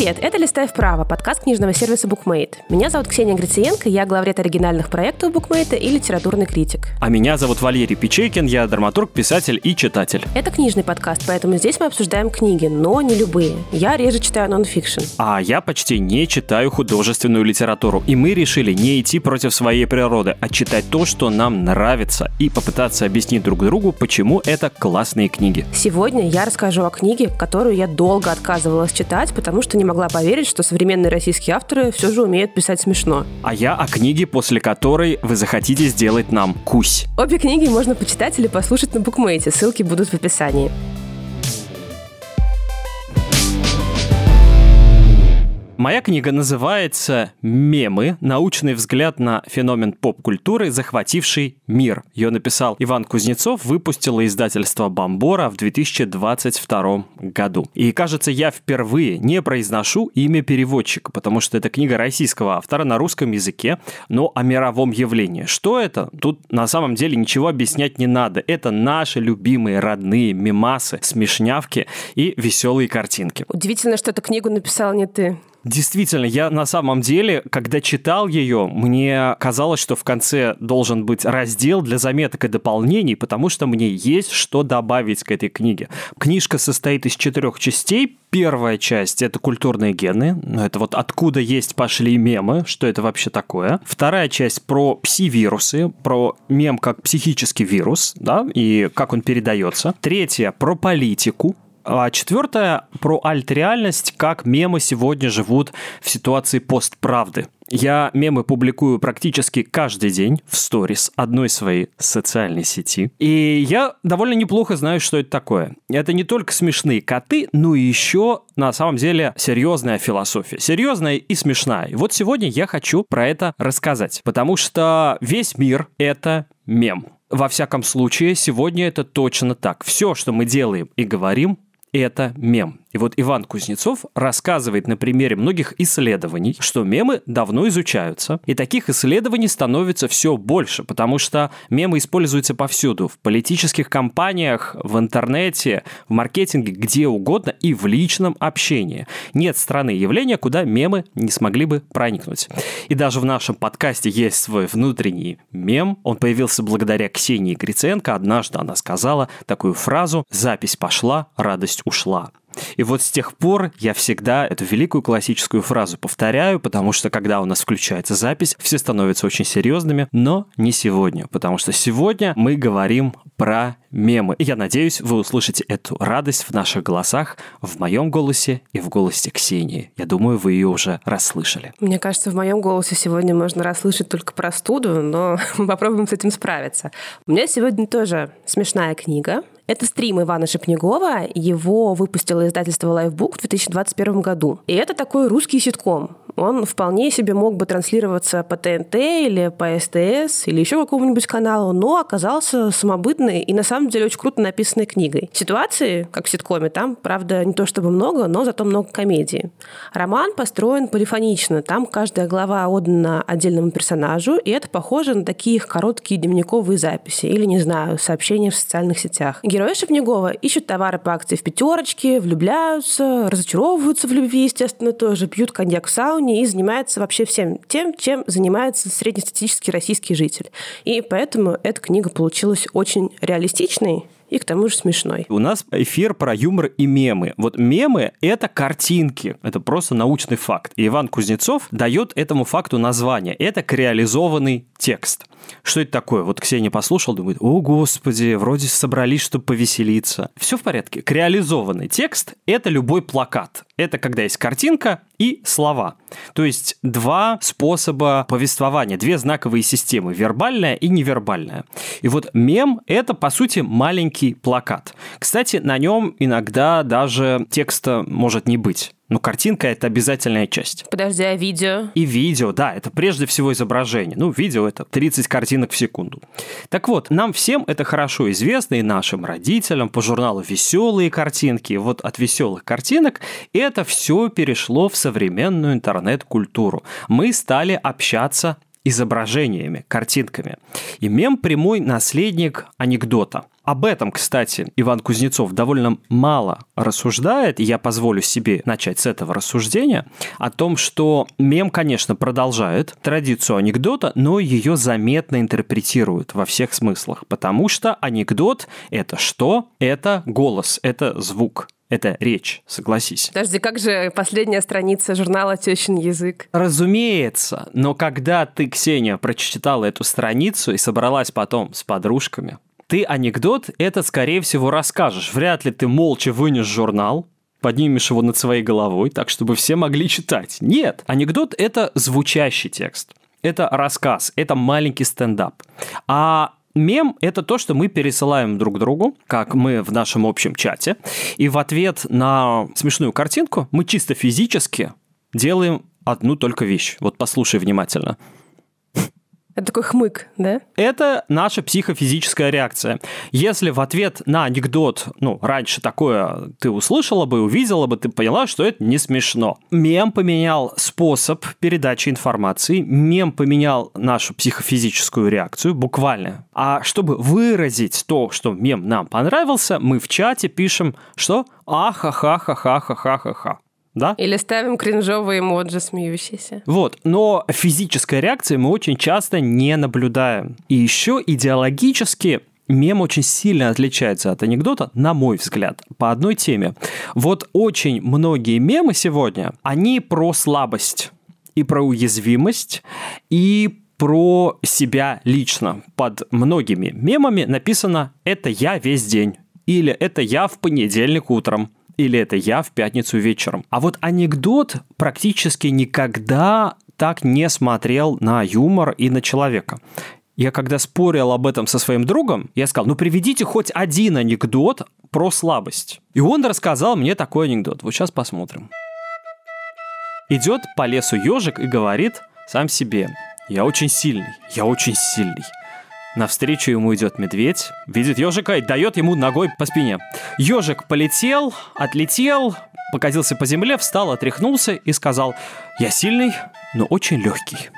Привет, это «Листай вправо», подкаст книжного сервиса BookMate. Меня зовут Ксения Грициенко, я главред оригинальных проектов BookMate и литературный критик. А меня зовут Валерий Печейкин, я драматург, писатель и читатель. Это книжный подкаст, поэтому здесь мы обсуждаем книги, но не любые. Я реже читаю нонфикшн. А я почти не читаю художественную литературу. И мы решили не идти против своей природы, а читать то, что нам нравится, и попытаться объяснить друг другу, почему это классные книги. Сегодня я расскажу о книге, которую я долго отказывалась читать, потому что не могла поверить, что современные российские авторы все же умеют писать смешно. А я о книге, после которой вы захотите сделать нам кусь. Обе книги можно почитать или послушать на букмейте, ссылки будут в описании. Моя книга называется «Мемы. Научный взгляд на феномен поп-культуры, захвативший мир». Ее написал Иван Кузнецов, выпустило издательство «Бомбора» в 2022 году. И, кажется, я впервые не произношу имя переводчика, потому что это книга российского автора на русском языке, но о мировом явлении. Что это? Тут на самом деле ничего объяснять не надо. Это наши любимые родные мемасы, смешнявки и веселые картинки. Удивительно, что эту книгу написал не ты. Действительно, я на самом деле, когда читал ее, мне казалось, что в конце должен быть раздел для заметок и дополнений, потому что мне есть что добавить к этой книге. Книжка состоит из четырех частей. Первая часть — это культурные гены. Это вот откуда есть пошли мемы, что это вообще такое. Вторая часть про пси-вирусы, про мем как психический вирус, да, и как он передается. Третья — про политику, а четвертое про альт-реальность, как мемы сегодня живут в ситуации постправды. Я мемы публикую практически каждый день в сторис одной своей социальной сети. И я довольно неплохо знаю, что это такое. Это не только смешные коты, но и еще на самом деле серьезная философия. Серьезная и смешная. И вот сегодня я хочу про это рассказать. Потому что весь мир — это мем. Во всяком случае, сегодня это точно так. Все, что мы делаем и говорим, это мем. И вот Иван Кузнецов рассказывает на примере многих исследований, что мемы давно изучаются, и таких исследований становится все больше, потому что мемы используются повсюду, в политических кампаниях, в интернете, в маркетинге, где угодно и в личном общении. Нет страны явления, куда мемы не смогли бы проникнуть. И даже в нашем подкасте есть свой внутренний мем. Он появился благодаря Ксении Гриценко. Однажды она сказала такую фразу «Запись пошла, радость ушла». И вот с тех пор я всегда эту великую классическую фразу повторяю, потому что когда у нас включается запись, все становятся очень серьезными, но не сегодня, потому что сегодня мы говорим про мемы. И я надеюсь, вы услышите эту радость в наших голосах, в моем голосе и в голосе Ксении. Я думаю, вы ее уже расслышали. Мне кажется, в моем голосе сегодня можно расслышать только простуду, но мы попробуем с этим справиться. У меня сегодня тоже смешная книга. Это стрим Ивана Шепнегова. Его выпустило издательство Lifebook в 2021 году. И это такой русский ситком. Он вполне себе мог бы транслироваться по ТНТ или по СТС или еще какому-нибудь каналу, но оказался самобытной и на самом деле очень круто написанной книгой. Ситуации, как в ситкоме, там, правда, не то чтобы много, но зато много комедии. Роман построен полифонично. Там каждая глава отдана отдельному персонажу, и это похоже на такие их короткие дневниковые записи или, не знаю, сообщения в социальных сетях. Герои Шепнегова ищут товары по акции в пятерочке, влюбляются, разочаровываются в любви, естественно, тоже, пьют коньяк в сауне и занимаются вообще всем тем, чем занимается среднестатистический российский житель. И поэтому эта книга получилась очень реалистичной, и к тому же смешной. У нас эфир про юмор и мемы. Вот мемы — это картинки, это просто научный факт. И Иван Кузнецов дает этому факту название. Это креализованный текст. Что это такое? Вот Ксения послушал, думает, о, господи, вроде собрались, чтобы повеселиться. Все в порядке. Креализованный текст – это любой плакат. Это когда есть картинка и слова. То есть два способа повествования, две знаковые системы – вербальная и невербальная. И вот мем – это, по сути, маленький плакат. Кстати, на нем иногда даже текста может не быть. Но картинка — это обязательная часть. Подожди, а видео? И видео, да, это прежде всего изображение. Ну, видео — это 30 картинок в секунду. Так вот, нам всем это хорошо известно, и нашим родителям по журналу «Веселые картинки». Вот от веселых картинок это все перешло в современную интернет-культуру. Мы стали общаться изображениями, картинками. И мем – прямой наследник анекдота. Об этом, кстати, Иван Кузнецов довольно мало рассуждает, и я позволю себе начать с этого рассуждения, о том, что мем, конечно, продолжает традицию анекдота, но ее заметно интерпретируют во всех смыслах, потому что анекдот – это что? Это голос, это звук. Это речь, согласись. Подожди, как же последняя страница журнала «Тещин язык»? Разумеется, но когда ты, Ксения, прочитала эту страницу и собралась потом с подружками, ты анекдот этот, скорее всего, расскажешь. Вряд ли ты молча вынес журнал, поднимешь его над своей головой, так, чтобы все могли читать. Нет, анекдот – это звучащий текст. Это рассказ, это маленький стендап. А Мем – это то, что мы пересылаем друг другу, как мы в нашем общем чате, и в ответ на смешную картинку мы чисто физически делаем одну только вещь. Вот послушай внимательно. Это такой хмык, да? Это наша психофизическая реакция. Если в ответ на анекдот, ну, раньше такое ты услышала бы, увидела бы, ты поняла, что это не смешно. Мем поменял способ передачи информации, мем поменял нашу психофизическую реакцию, буквально. А чтобы выразить то, что мем нам понравился, мы в чате пишем, что ахахахахахахаха да? Или ставим кринжовые эмоджи смеющиеся. Вот, но физической реакции мы очень часто не наблюдаем. И еще идеологически мем очень сильно отличается от анекдота, на мой взгляд, по одной теме. Вот очень многие мемы сегодня, они про слабость и про уязвимость, и про себя лично. Под многими мемами написано «это я весь день» или «это я в понедельник утром» или это я в пятницу вечером. А вот анекдот практически никогда так не смотрел на юмор и на человека. Я когда спорил об этом со своим другом, я сказал, ну приведите хоть один анекдот про слабость. И он рассказал мне такой анекдот. Вот сейчас посмотрим. Идет по лесу ежик и говорит сам себе, я очень сильный, я очень сильный. Навстречу ему идет медведь, видит ежика и дает ему ногой по спине. Ежик полетел, отлетел, покатился по земле, встал, отряхнулся и сказал, я сильный, но очень легкий.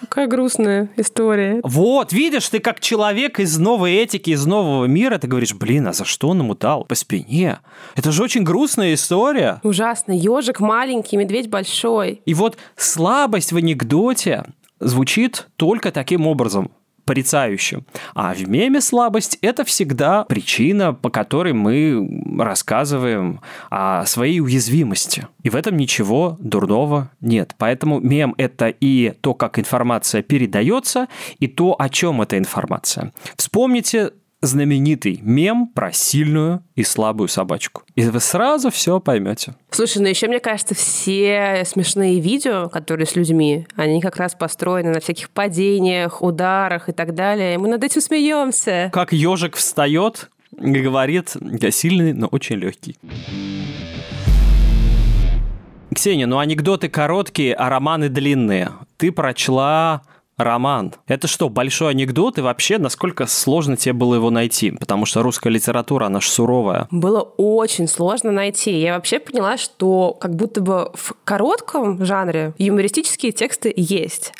Какая грустная история. Вот, видишь, ты как человек из новой этики, из нового мира, ты говоришь, блин, а за что он ему дал? По спине. Это же очень грустная история. Ужасно. Ежик маленький, медведь большой. И вот слабость в анекдоте звучит только таким образом порицающим. А в меме слабость – это всегда причина, по которой мы рассказываем о своей уязвимости. И в этом ничего дурного нет. Поэтому мем – это и то, как информация передается, и то, о чем эта информация. Вспомните знаменитый мем про сильную и слабую собачку. И вы сразу все поймете. Слушай, ну еще мне кажется, все смешные видео, которые с людьми, они как раз построены на всяких падениях, ударах и так далее. И мы над этим смеемся. Как ежик встает и говорит, я сильный, но очень легкий. Ксения, ну анекдоты короткие, а романы длинные. Ты прочла роман. Это что, большой анекдот? И вообще, насколько сложно тебе было его найти? Потому что русская литература, она же суровая. Было очень сложно найти. Я вообще поняла, что как будто бы в коротком жанре юмористические тексты есть.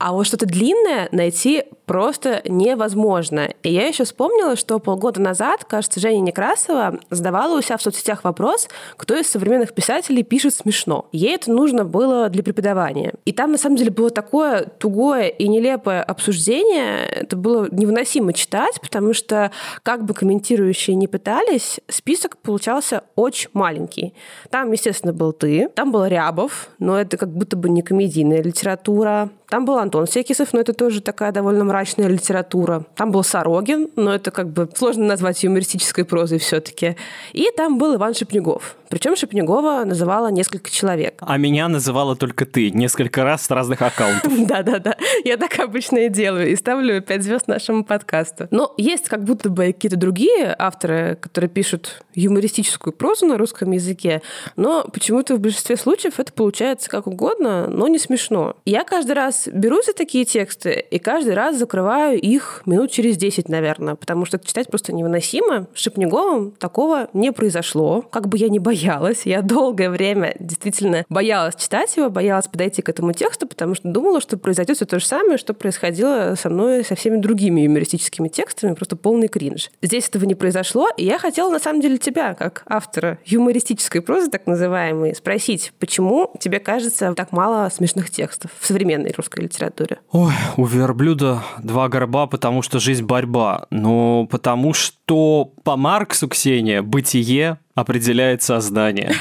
А вот что-то длинное найти просто невозможно. И я еще вспомнила, что полгода назад, кажется, Женя Некрасова задавала у себя в соцсетях вопрос, кто из современных писателей пишет смешно. Ей это нужно было для преподавания. И там, на самом деле, было такое тугое и нелепое обсуждение, это было невыносимо читать, потому что, как бы комментирующие не пытались, список получался очень маленький. Там, естественно, был ты, там был Рябов, но это как будто бы не комедийная литература, там был Антон Секисов, но это тоже такая довольно мрачная литература. Там был Сорогин, но это как бы сложно назвать юмористической прозой все-таки. И там был Иван Шепнягов. Причем Шепнягова называла несколько человек. А меня называла только ты несколько раз с разных аккаунтов. Да-да-да. Я так обычно и делаю. И ставлю пять звезд нашему подкасту. Но есть как будто бы какие-то другие авторы, которые пишут юмористическую прозу на русском языке, но почему-то в большинстве случаев это получается как угодно, но не смешно. Я каждый раз берусь за такие тексты и каждый раз закрываю их минут через 10, наверное, потому что читать просто невыносимо. С Шипниговым такого не произошло. Как бы я ни боялась, я долгое время действительно боялась читать его, боялась подойти к этому тексту, потому что думала, что произойдет все то же самое, что происходило со мной со всеми другими юмористическими текстами, просто полный кринж. Здесь этого не произошло, и я хотела на самом деле тебя, как автора юмористической прозы, так называемой, спросить, почему тебе кажется так мало смешных текстов в современной русской литературе? Ой, у верблюда два горба, потому что жизнь борьба. Ну, потому что по Марксу, Ксения, бытие определяет создание.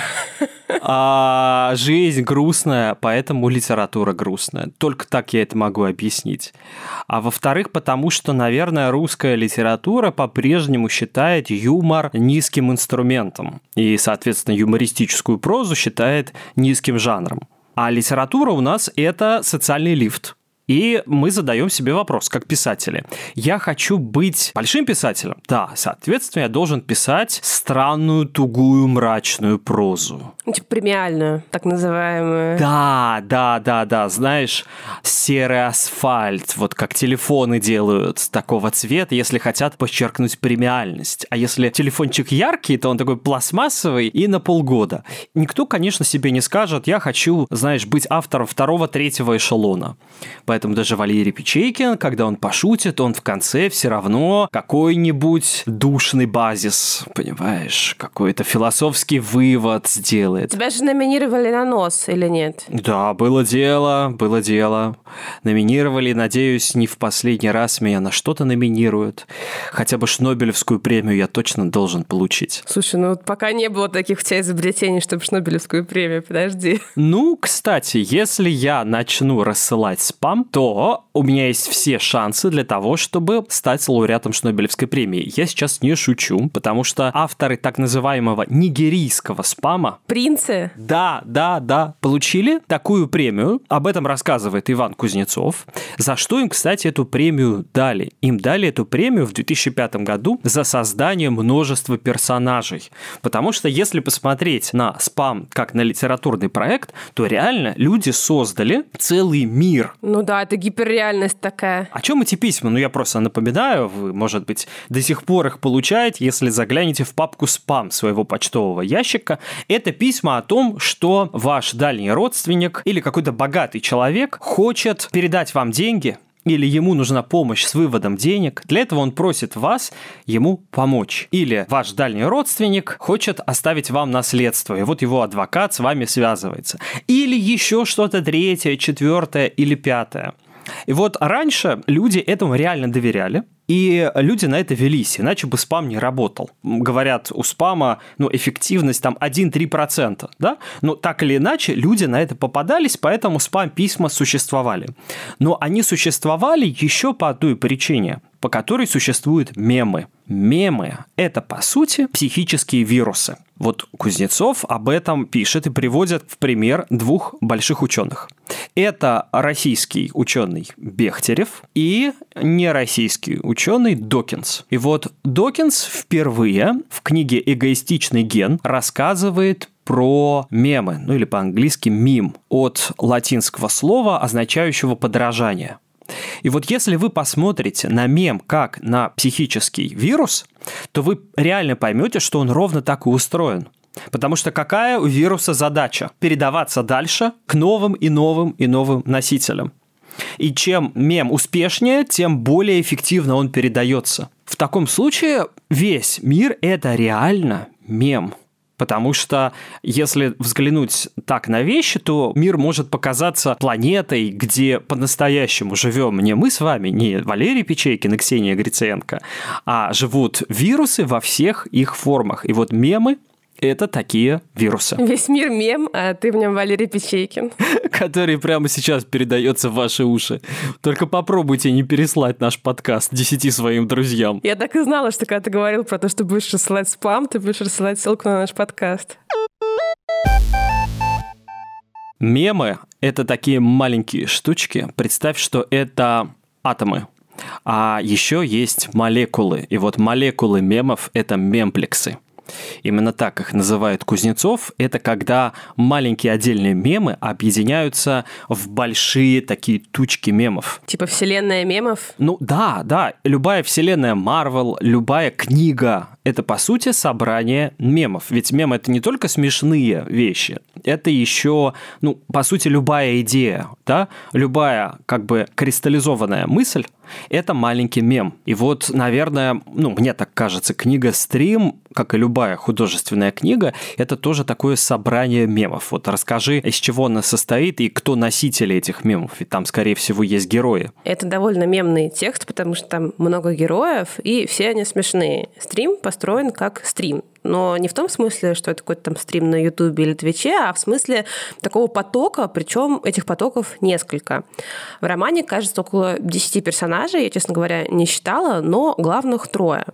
А жизнь грустная, поэтому литература грустная. Только так я это могу объяснить. А во-вторых, потому что, наверное, русская литература по-прежнему считает юмор низким инструментом. И, соответственно, юмористическую прозу считает низким жанром. А литература у нас это социальный лифт. И мы задаем себе вопрос, как писатели. Я хочу быть большим писателем? Да, соответственно, я должен писать странную, тугую, мрачную прозу. Типа премиальную, так называемую. Да, да, да, да. Знаешь, серый асфальт, вот как телефоны делают такого цвета, если хотят подчеркнуть премиальность. А если телефончик яркий, то он такой пластмассовый и на полгода. Никто, конечно, себе не скажет, я хочу, знаешь, быть автором второго, третьего эшелона. Поэтому Поэтому даже Валерий Печейкин, когда он пошутит, он в конце все равно какой-нибудь душный базис, понимаешь, какой-то философский вывод сделает. Тебя же номинировали на нос или нет? Да, было дело, было дело. Номинировали, надеюсь, не в последний раз меня на что-то номинируют. Хотя бы Шнобелевскую премию я точно должен получить. Слушай, ну вот пока не было таких у тебя изобретений, чтобы Шнобелевскую премию, подожди. Ну, кстати, если я начну рассылать спам, то у меня есть все шансы для того, чтобы стать лауреатом Шнобелевской премии. Я сейчас не шучу, потому что авторы так называемого нигерийского спама... Принцы? Да, да, да. Получили такую премию. Об этом рассказывает Иван Кузнецов. За что им, кстати, эту премию дали? Им дали эту премию в 2005 году за создание множества персонажей. Потому что если посмотреть на спам как на литературный проект, то реально люди создали целый мир. Ну да, это гиперреальность такая. О чем эти письма? Ну, я просто напоминаю, вы, может быть, до сих пор их получаете, если заглянете в папку спам своего почтового ящика. Это письма о том, что ваш дальний родственник или какой-то богатый человек хочет передать вам деньги, или ему нужна помощь с выводом денег, для этого он просит вас ему помочь. Или ваш дальний родственник хочет оставить вам наследство, и вот его адвокат с вами связывается. Или еще что-то третье, четвертое или пятое. И вот раньше люди этому реально доверяли, и люди на это велись, иначе бы спам не работал. Говорят, у спама ну, эффективность там 1-3%, да? Но так или иначе люди на это попадались, поэтому спам-письма существовали. Но они существовали еще по одной причине, по которой существуют мемы. Мемы – это, по сути, психические вирусы. Вот Кузнецов об этом пишет и приводит в пример двух больших ученых. Это российский ученый Бехтерев и нероссийский ученый Докинс. И вот Докинс впервые в книге «Эгоистичный ген» рассказывает про мемы, ну или по-английски мим, от латинского слова, означающего подражание. И вот если вы посмотрите на мем как на психический вирус, то вы реально поймете, что он ровно так и устроен. Потому что какая у вируса задача? Передаваться дальше к новым и новым и новым носителям. И чем мем успешнее, тем более эффективно он передается. В таком случае весь мир – это реально мем. Потому что если взглянуть так на вещи, то мир может показаться планетой, где по-настоящему живем не мы с вами, не Валерий Печейкин и Ксения Гриценко, а живут вирусы во всех их формах. И вот мемы это такие вирусы. Весь мир мем, а ты в нем Валерий Печейкин. Который прямо сейчас передается в ваши уши. Только попробуйте не переслать наш подкаст десяти своим друзьям. Я так и знала, что когда ты говорил про то, что будешь рассылать спам, ты будешь рассылать ссылку на наш подкаст. Мемы — это такие маленькие штучки. Представь, что это атомы. А еще есть молекулы. И вот молекулы мемов — это мемплексы. Именно так их называют Кузнецов. Это когда маленькие отдельные мемы объединяются в большие такие тучки мемов. Типа вселенная мемов? Ну да, да. Любая вселенная Марвел, любая книга, это по сути собрание мемов. Ведь мемы это не только смешные вещи, это еще, ну, по сути, любая идея, да, любая как бы кристаллизованная мысль, это маленький мем. И вот, наверное, ну, мне так кажется, книга «Стрим», как и любая художественная книга, это тоже такое собрание мемов. Вот расскажи, из чего она состоит и кто носители этих мемов, ведь там, скорее всего, есть герои. Это довольно мемный текст, потому что там много героев, и все они смешные. Стрим построен как стрим но не в том смысле, что это какой-то там стрим на Ютубе или Твиче, а в смысле такого потока, причем этих потоков несколько. В романе, кажется, около 10 персонажей, я, честно говоря, не считала, но главных трое.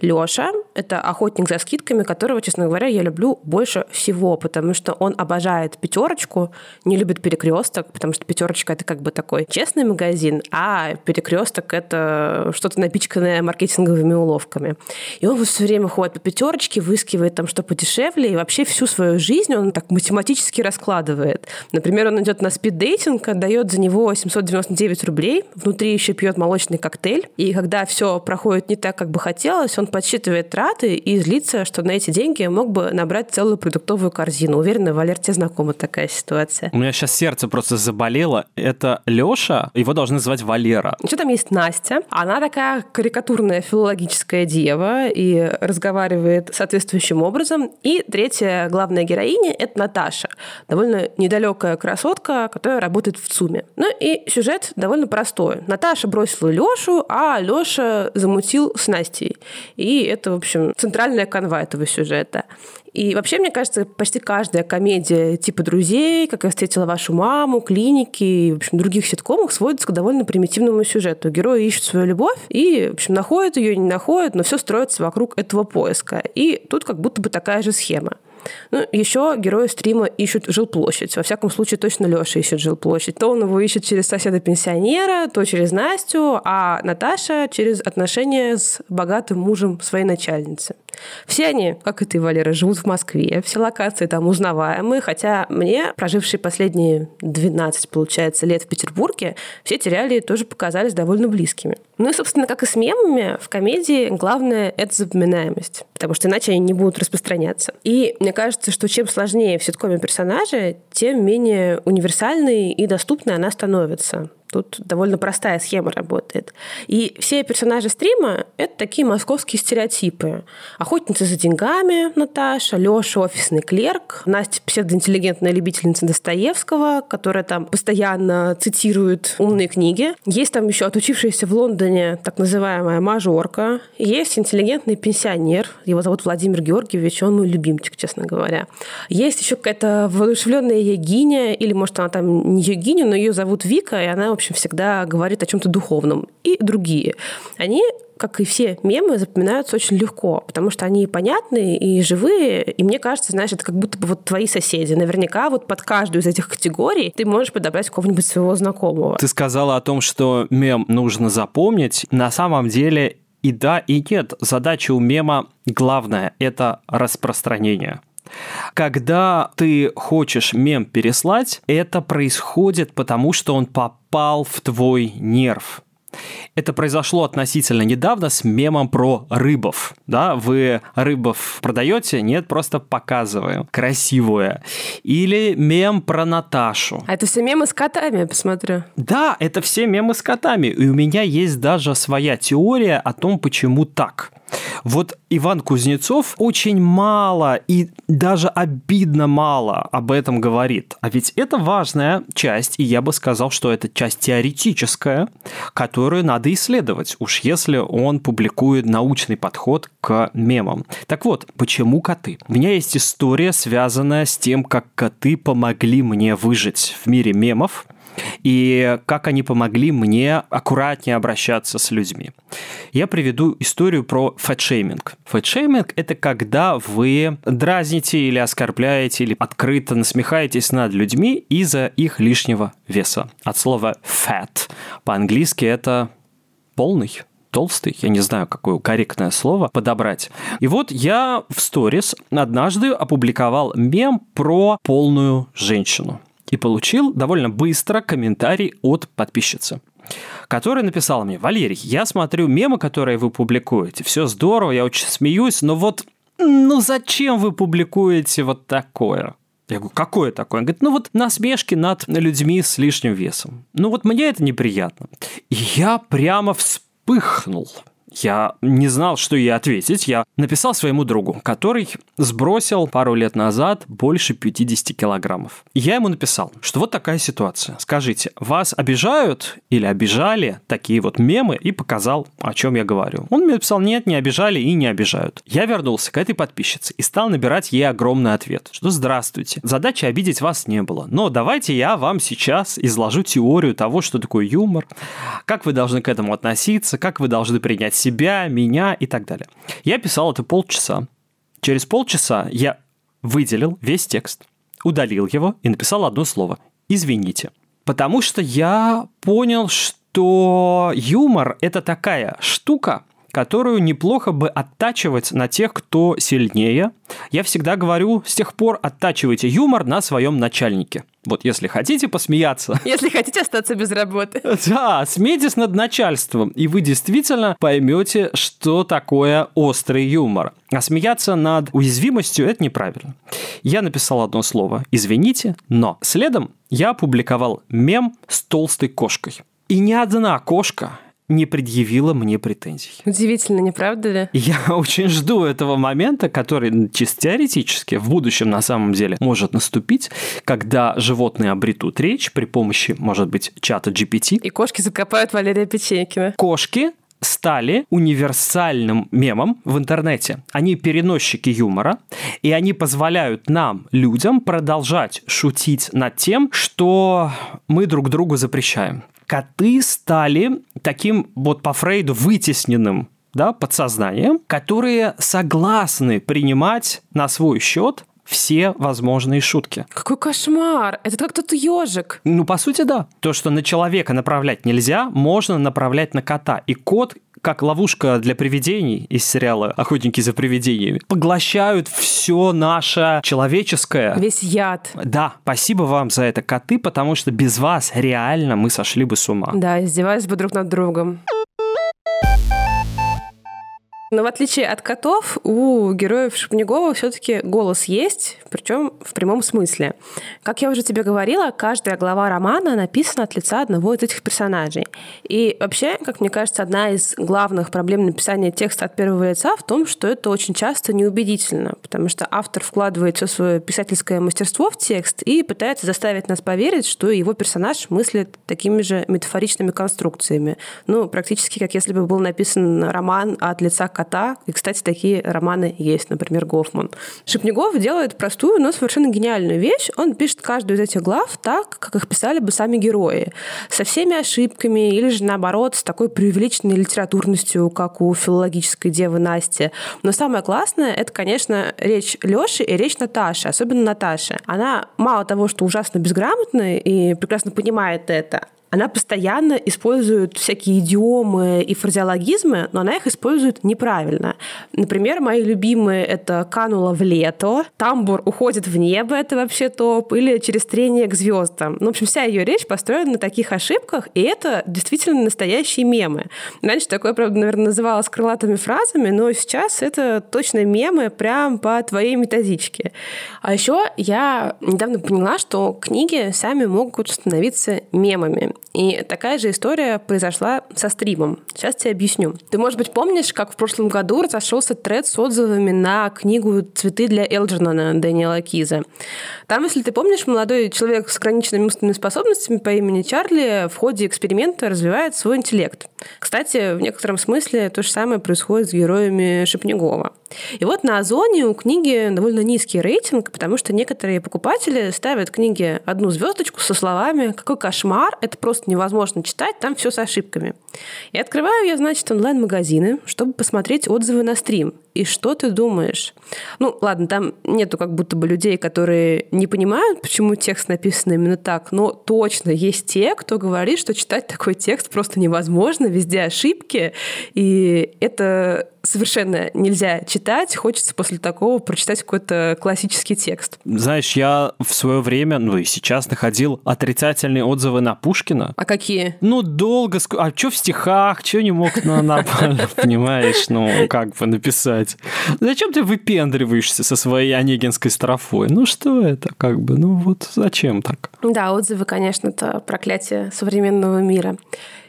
Лёша — это охотник за скидками, которого, честно говоря, я люблю больше всего, потому что он обожает пятерочку, не любит перекресток, потому что пятерочка это как бы такой честный магазин, а перекресток это что-то напичканное маркетинговыми уловками. И он все время ходит по пятерочке, выискивает там что подешевле, и вообще всю свою жизнь он так математически раскладывает. Например, он идет на спиддейтинг, отдает за него 799 рублей, внутри еще пьет молочный коктейль, и когда все проходит не так, как бы хотелось, он подсчитывает траты и злится, что на эти деньги мог бы набрать целую продуктовую корзину. Уверена, Валер, тебе знакома такая ситуация. У меня сейчас сердце просто заболело. Это Лёша, его должны звать Валера. Еще там есть Настя. Она такая карикатурная филологическая дева и разговаривает соответствующим образом. И третья главная героиня — это Наташа. Довольно недалекая красотка, которая работает в ЦУМе. Ну и сюжет довольно простой. Наташа бросила Лёшу, а Лёша замутил с Настей. И это, в общем, центральная канва этого сюжета. И вообще, мне кажется, почти каждая комедия типа «Друзей», «Как я встретила вашу маму», «Клиники» и, в общем, других ситкомах сводится к довольно примитивному сюжету. Герои ищут свою любовь и, в общем, находят ее, не находят, но все строится вокруг этого поиска. И тут как будто бы такая же схема. Ну, еще герои стрима ищут жилплощадь. Во всяком случае, точно Леша ищет жилплощадь. То он его ищет через соседа-пенсионера, то через Настю, а Наташа через отношения с богатым мужем своей начальницы. Все они, как и ты, Валера, живут в Москве, все локации там узнаваемые, хотя мне, прожившие последние 12, получается, лет в Петербурге, все эти реалии тоже показались довольно близкими. Ну и, собственно, как и с мемами, в комедии главное — это запоминаемость, потому что иначе они не будут распространяться. И мне кажется, что чем сложнее в ситкоме персонажи, тем менее универсальной и доступной она становится. Тут довольно простая схема работает. И все персонажи стрима — это такие московские стереотипы. Охотница за деньгами Наташа, Лёша — офисный клерк, Настя — псевдоинтеллигентная любительница Достоевского, которая там постоянно цитирует умные книги. Есть там еще отучившаяся в Лондоне так называемая мажорка. Есть интеллигентный пенсионер, его зовут Владимир Георгиевич, он мой любимчик, честно говоря. Есть еще какая-то воодушевленная Егиня, или, может, она там не Егиня, но ее зовут Вика, и она общем, всегда говорит о чем-то духовном. И другие. Они как и все мемы, запоминаются очень легко, потому что они понятные и живые, и мне кажется, знаешь, это как будто бы вот твои соседи. Наверняка вот под каждую из этих категорий ты можешь подобрать кого-нибудь своего знакомого. Ты сказала о том, что мем нужно запомнить. На самом деле и да, и нет. Задача у мема главная – это распространение. Когда ты хочешь мем переслать, это происходит потому, что он попал в твой нерв. Это произошло относительно недавно с мемом про рыбов. Да, вы рыбов продаете? Нет, просто показываю. Красивое. Или мем про Наташу. А это все мемы с котами, я посмотрю. Да, это все мемы с котами. И у меня есть даже своя теория о том, почему так. Вот Иван Кузнецов очень мало и даже обидно мало об этом говорит. А ведь это важная часть, и я бы сказал, что это часть теоретическая, которую надо исследовать, уж если он публикует научный подход к мемам. Так вот, почему коты? У меня есть история, связанная с тем, как коты помогли мне выжить в мире мемов – и как они помогли мне аккуратнее обращаться с людьми. Я приведу историю про фэтшейминг. Фэтшейминг – это когда вы дразните или оскорбляете, или открыто насмехаетесь над людьми из-за их лишнего веса. От слова fat. По-английски это полный толстый, я не знаю, какое корректное слово подобрать. И вот я в сторис однажды опубликовал мем про полную женщину и получил довольно быстро комментарий от подписчицы которая написала мне, Валерий, я смотрю мемы, которые вы публикуете, все здорово, я очень смеюсь, но вот, ну зачем вы публикуете вот такое? Я говорю, какое такое? Он говорит, ну вот насмешки над людьми с лишним весом. Ну вот мне это неприятно. И я прямо вспыхнул. Я не знал, что ей ответить. Я написал своему другу, который сбросил пару лет назад больше 50 килограммов. Я ему написал, что вот такая ситуация. Скажите, вас обижают или обижали такие вот мемы и показал, о чем я говорю. Он мне написал, нет, не обижали и не обижают. Я вернулся к этой подписчице и стал набирать ей огромный ответ, что здравствуйте, задачи обидеть вас не было, но давайте я вам сейчас изложу теорию того, что такое юмор, как вы должны к этому относиться, как вы должны принять себя, меня и так далее. Я писал это полчаса. Через полчаса я выделил весь текст, удалил его и написал одно слово «извините». Потому что я понял, что юмор – это такая штука, которую неплохо бы оттачивать на тех, кто сильнее. Я всегда говорю, с тех пор оттачивайте юмор на своем начальнике. Вот если хотите посмеяться... Если хотите остаться без работы. Да, смейтесь над начальством, и вы действительно поймете, что такое острый юмор. А смеяться над уязвимостью – это неправильно. Я написал одно слово «извините», но следом я опубликовал мем с толстой кошкой. И ни одна кошка не предъявила мне претензий. Удивительно, не правда ли? Я очень жду этого момента, который чисто теоретически в будущем на самом деле может наступить, когда животные обретут речь при помощи, может быть, чата GPT. И кошки закопают Валерия Печенькина. Кошки стали универсальным мемом в интернете. Они переносчики юмора, и они позволяют нам, людям, продолжать шутить над тем, что мы друг другу запрещаем коты стали таким вот по Фрейду вытесненным да, подсознанием, которые согласны принимать на свой счет все возможные шутки. Какой кошмар! Это как тот ежик. Ну, по сути, да. То, что на человека направлять нельзя, можно направлять на кота. И кот как ловушка для привидений из сериала «Охотники за привидениями», поглощают все наше человеческое. Весь яд. Да, спасибо вам за это, коты, потому что без вас реально мы сошли бы с ума. Да, издевались бы друг над другом. Но в отличие от котов, у героев Шепнегова все-таки голос есть, причем в прямом смысле. Как я уже тебе говорила, каждая глава романа написана от лица одного из этих персонажей. И вообще, как мне кажется, одна из главных проблем написания текста от первого лица в том, что это очень часто неубедительно, потому что автор вкладывает все свое писательское мастерство в текст и пытается заставить нас поверить, что его персонаж мыслит такими же метафоричными конструкциями. Ну, практически как если бы был написан роман от лица кота. И, кстати, такие романы есть, например, Гофман. Шепнегов делает простую, но совершенно гениальную вещь. Он пишет каждую из этих глав так, как их писали бы сами герои. Со всеми ошибками или же, наоборот, с такой преувеличенной литературностью, как у филологической девы Насти. Но самое классное — это, конечно, речь Лёши и речь Наташи, особенно Наташи. Она мало того, что ужасно безграмотная и прекрасно понимает это, она постоянно использует всякие идиомы и фразеологизмы, но она их использует неправильно. Например, мои любимые — это «канула в лето», «тамбур уходит в небо» — это вообще топ, или «через трение к звездам». Ну, в общем, вся ее речь построена на таких ошибках, и это действительно настоящие мемы. Раньше такое, правда, наверное, называлось крылатыми фразами, но сейчас это точно мемы прям по твоей методичке. А еще я недавно поняла, что книги сами могут становиться мемами. И такая же история произошла со стримом. Сейчас тебе объясню. Ты, может быть, помнишь, как в прошлом году разошелся тред с отзывами на книгу «Цветы для Элджернона» Дэниела Киза. Там, если ты помнишь, молодой человек с ограниченными умственными способностями по имени Чарли в ходе эксперимента развивает свой интеллект. Кстати, в некотором смысле то же самое происходит с героями Шепнегова. И вот на Озоне у книги довольно низкий рейтинг, потому что некоторые покупатели ставят книге одну звездочку со словами «Какой кошмар! Это просто невозможно читать, там все с ошибками». И открываю я, значит, онлайн-магазины, чтобы посмотреть отзывы на стрим. И что ты думаешь? Ну, ладно, там нету как будто бы людей, которые не понимают, почему текст написан именно так, но точно есть те, кто говорит, что читать такой текст просто невозможно, везде ошибки, и это совершенно нельзя читать, хочется после такого прочитать какой-то классический текст. Знаешь, я в свое время, ну и сейчас находил отрицательные отзывы на Пушкина. А какие? Ну, долго... А что в стихах? Что не мог нормально, понимаешь, ну, как бы написать? Зачем ты выпендриваешься со своей онегинской строфой? Ну, что это, как бы? Ну, вот зачем так? Да, отзывы, конечно, это проклятие современного мира.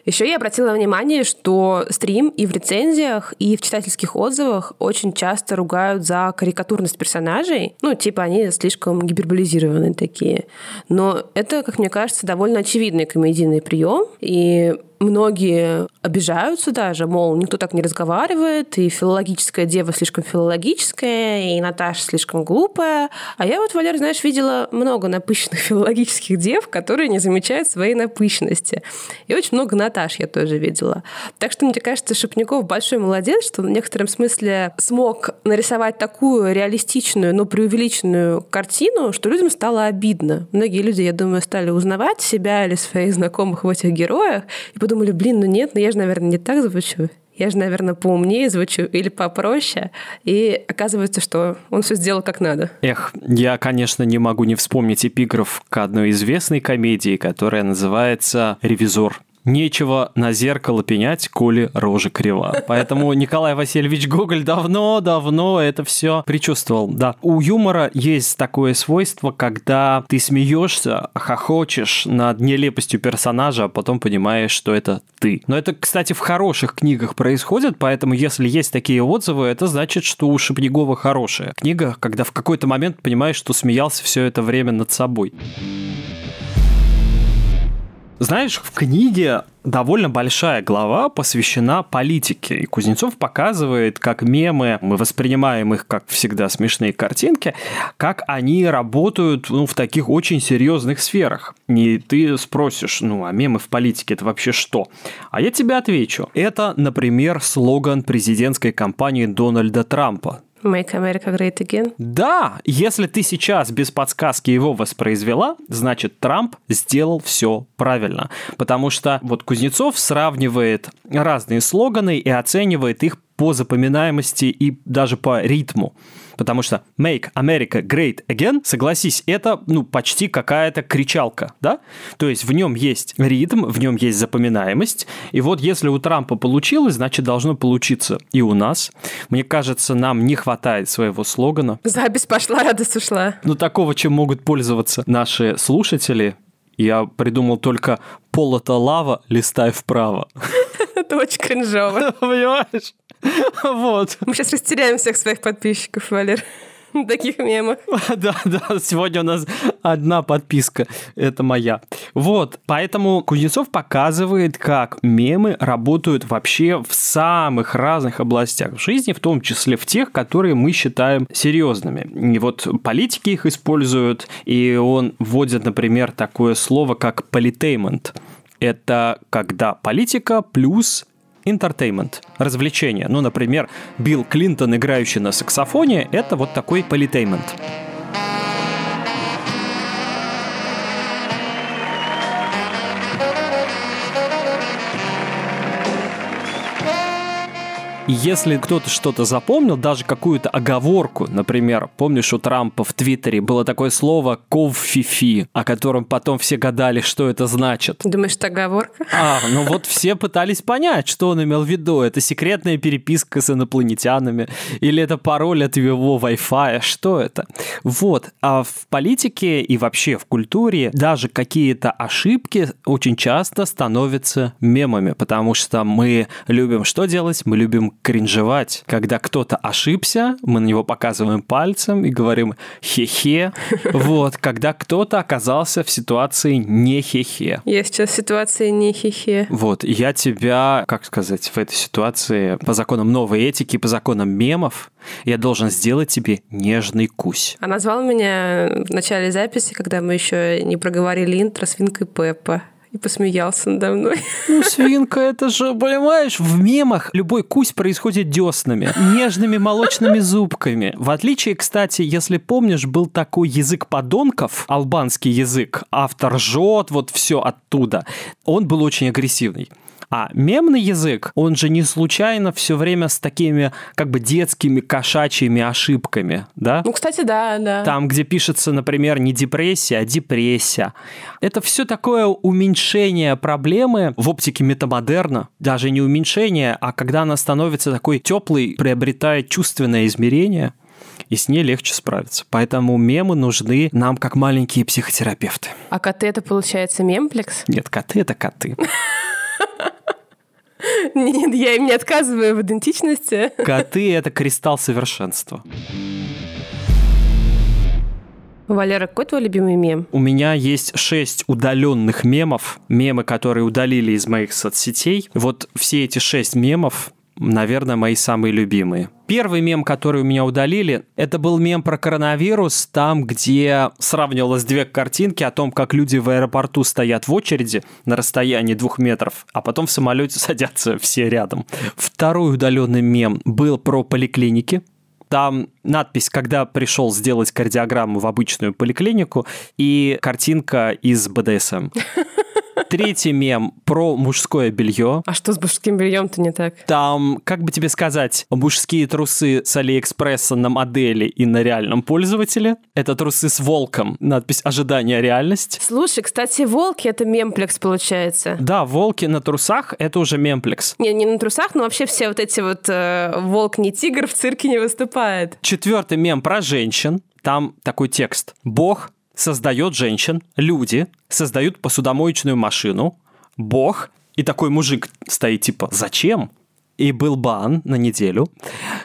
Еще я обратила внимание, что стрим и в рецензиях, и в читательских отзывах очень часто ругают за карикатурность персонажей. Ну, типа они слишком гиперболизированные такие. Но это, как мне кажется, довольно очевидный комедийный прием. И многие обижаются даже, мол, никто так не разговаривает, и филологическая дева слишком филологическая, и Наташа слишком глупая. А я вот, Валер, знаешь, видела много напыщенных филологических дев, которые не замечают своей напыщенности. И очень много Наташ я тоже видела. Так что, мне кажется, Шепняков большой молодец, что в некотором смысле смог нарисовать такую реалистичную, но преувеличенную картину, что людям стало обидно. Многие люди, я думаю, стали узнавать себя или своих знакомых в этих героях и подумали, блин, ну нет, ну я же, наверное, не так звучу. Я же, наверное, поумнее звучу или попроще. И оказывается, что он все сделал как надо. Эх, я, конечно, не могу не вспомнить эпиграф к одной известной комедии, которая называется «Ревизор». Нечего на зеркало пенять, коли рожа крива. Поэтому Николай Васильевич Гоголь давно-давно это все предчувствовал. Да, у юмора есть такое свойство, когда ты смеешься, хохочешь над нелепостью персонажа, а потом понимаешь, что это ты. Но это, кстати, в хороших книгах происходит, поэтому если есть такие отзывы, это значит, что у Шепнегова хорошая книга, когда в какой-то момент понимаешь, что смеялся все это время над собой. Знаешь, в книге довольно большая глава посвящена политике, и Кузнецов показывает, как мемы, мы воспринимаем их как всегда смешные картинки, как они работают ну, в таких очень серьезных сферах. И ты спросишь, ну а мемы в политике это вообще что? А я тебе отвечу. Это, например, слоган президентской кампании Дональда Трампа. Make America Great Again? Да, если ты сейчас без подсказки его воспроизвела, значит Трамп сделал все правильно. Потому что вот Кузнецов сравнивает разные слоганы и оценивает их по запоминаемости и даже по ритму. Потому что Make America Great Again, согласись, это ну, почти какая-то кричалка, да? То есть в нем есть ритм, в нем есть запоминаемость. И вот если у Трампа получилось, значит должно получиться и у нас. Мне кажется, нам не хватает своего слогана. Запись пошла, радость ушла. Ну, такого, чем могут пользоваться наши слушатели, я придумал только полото лава, листай вправо. Это очень кринжово. Понимаешь? Вот. Мы сейчас растеряем всех своих подписчиков, Валер. Таких мемов. Да, да, сегодня у нас одна подписка, это моя. Вот, поэтому Кузнецов показывает, как мемы работают вообще в самых разных областях жизни, в том числе в тех, которые мы считаем серьезными. И вот политики их используют, и он вводит, например, такое слово, как политеймент. Это когда политика плюс entertainment, развлечение. Ну, например, Билл Клинтон, играющий на саксофоне, это вот такой политеймент. Если кто-то что-то запомнил, даже какую-то оговорку, например, помнишь, у Трампа в Твиттере было такое слово «ковфифи», о котором потом все гадали, что это значит. Думаешь, это оговорка? А, ну вот все пытались понять, что он имел в виду. Это секретная переписка с инопланетянами, или это пароль от его Wi-Fi, что это? Вот. А в политике и вообще в культуре даже какие-то ошибки очень часто становятся мемами, потому что мы любим что делать? Мы любим кринжевать, когда кто-то ошибся, мы на него показываем пальцем и говорим хе-хе. Вот, когда кто-то оказался в ситуации не хе-хе. Я сейчас в ситуации не хе-хе. Вот, я тебя, как сказать, в этой ситуации по законам новой этики, по законам мемов, я должен сделать тебе нежный кусь. А назвал меня в начале записи, когда мы еще не проговорили интро свинкой Пеппа. И посмеялся надо мной. Ну, свинка, это же, понимаешь, в мемах любой кусь происходит деснами, нежными молочными зубками. В отличие, кстати, если помнишь, был такой язык подонков, албанский язык, автор жжет, вот все оттуда. Он был очень агрессивный. А мемный язык, он же не случайно все время с такими как бы детскими кошачьими ошибками, да? Ну, кстати, да, да. Там, где пишется, например, не депрессия, а депрессия. Это все такое уменьшение проблемы в оптике метамодерна. Даже не уменьшение, а когда она становится такой теплой, приобретает чувственное измерение, и с ней легче справиться. Поэтому мемы нужны нам как маленькие психотерапевты. А коты это получается мемплекс? Нет, коты это коты. Нет, я им не отказываю в идентичности. Коты — это кристалл совершенства. Валера, какой твой любимый мем? У меня есть шесть удаленных мемов, мемы, которые удалили из моих соцсетей. Вот все эти шесть мемов наверное, мои самые любимые. Первый мем, который у меня удалили, это был мем про коронавирус, там, где сравнивалось две картинки о том, как люди в аэропорту стоят в очереди на расстоянии двух метров, а потом в самолете садятся все рядом. Второй удаленный мем был про поликлиники, там надпись, когда пришел сделать кардиограмму в обычную поликлинику, и картинка из БДСМ. Третий мем про мужское белье. А что с мужским бельем-то не так? Там, как бы тебе сказать, мужские трусы с Алиэкспресса на модели и на реальном пользователе. Это трусы с волком. Надпись «Ожидание реальность». Слушай, кстати, волки — это мемплекс получается. Да, волки на трусах — это уже мемплекс. Не, не на трусах, но вообще все вот эти вот э, волк не тигр в цирке не выступает. Четвертый мем про женщин. Там такой текст. Бог создает женщин, люди создают посудомоечную машину, бог, и такой мужик стоит типа «Зачем?» и был бан на неделю.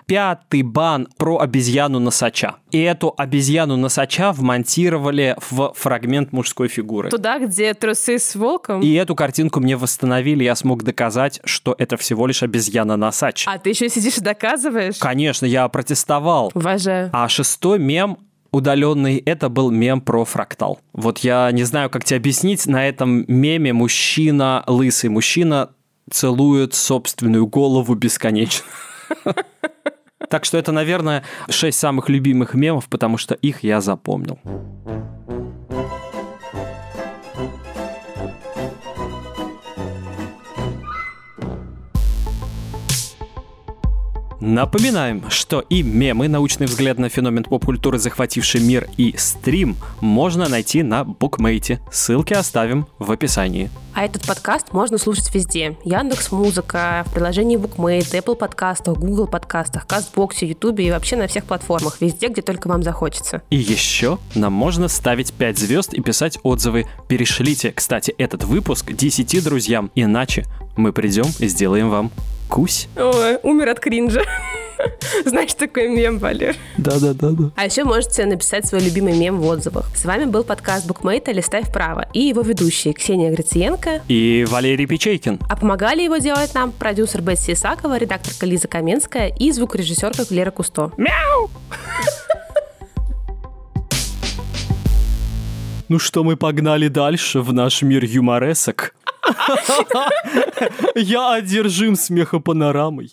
Пятый бан про обезьяну-носача. И эту обезьяну-носача вмонтировали в фрагмент мужской фигуры. Туда, где трусы с волком? И эту картинку мне восстановили, я смог доказать, что это всего лишь обезьяна-носач. А ты еще сидишь и доказываешь? Конечно, я протестовал. Уважаю. А шестой мем удаленный, это был мем про фрактал. Вот я не знаю, как тебе объяснить, на этом меме мужчина, лысый мужчина, целует собственную голову бесконечно. Так что это, наверное, шесть самых любимых мемов, потому что их я запомнил. Напоминаем, что и мемы, научный взгляд на феномен поп-культуры, захвативший мир, и стрим можно найти на букмейте. Ссылки оставим в описании. А этот подкаст можно слушать везде. Яндекс Музыка, в приложении Bookmate, Apple подкастах, Google подкастах, Кастбоксе, Ютубе и вообще на всех платформах, везде, где только вам захочется. И еще нам можно ставить 5 звезд и писать отзывы. Перешлите, кстати, этот выпуск 10 друзьям, иначе мы придем и сделаем вам Кусь? Ой, умер от кринжа. Знаешь, такой мем, Валер? Да-да-да. А еще можете написать свой любимый мем в отзывах. С вами был подкаст Букмейта «Листай вправо» и его ведущие Ксения Грациенко и Валерий Печейкин. А помогали его делать нам продюсер Бетси Исакова, редакторка Лиза Каменская и звукорежиссерка Лера Кусто. Мяу! Ну что, мы погнали дальше в наш мир юморесок. Я одержим смехопанорамой.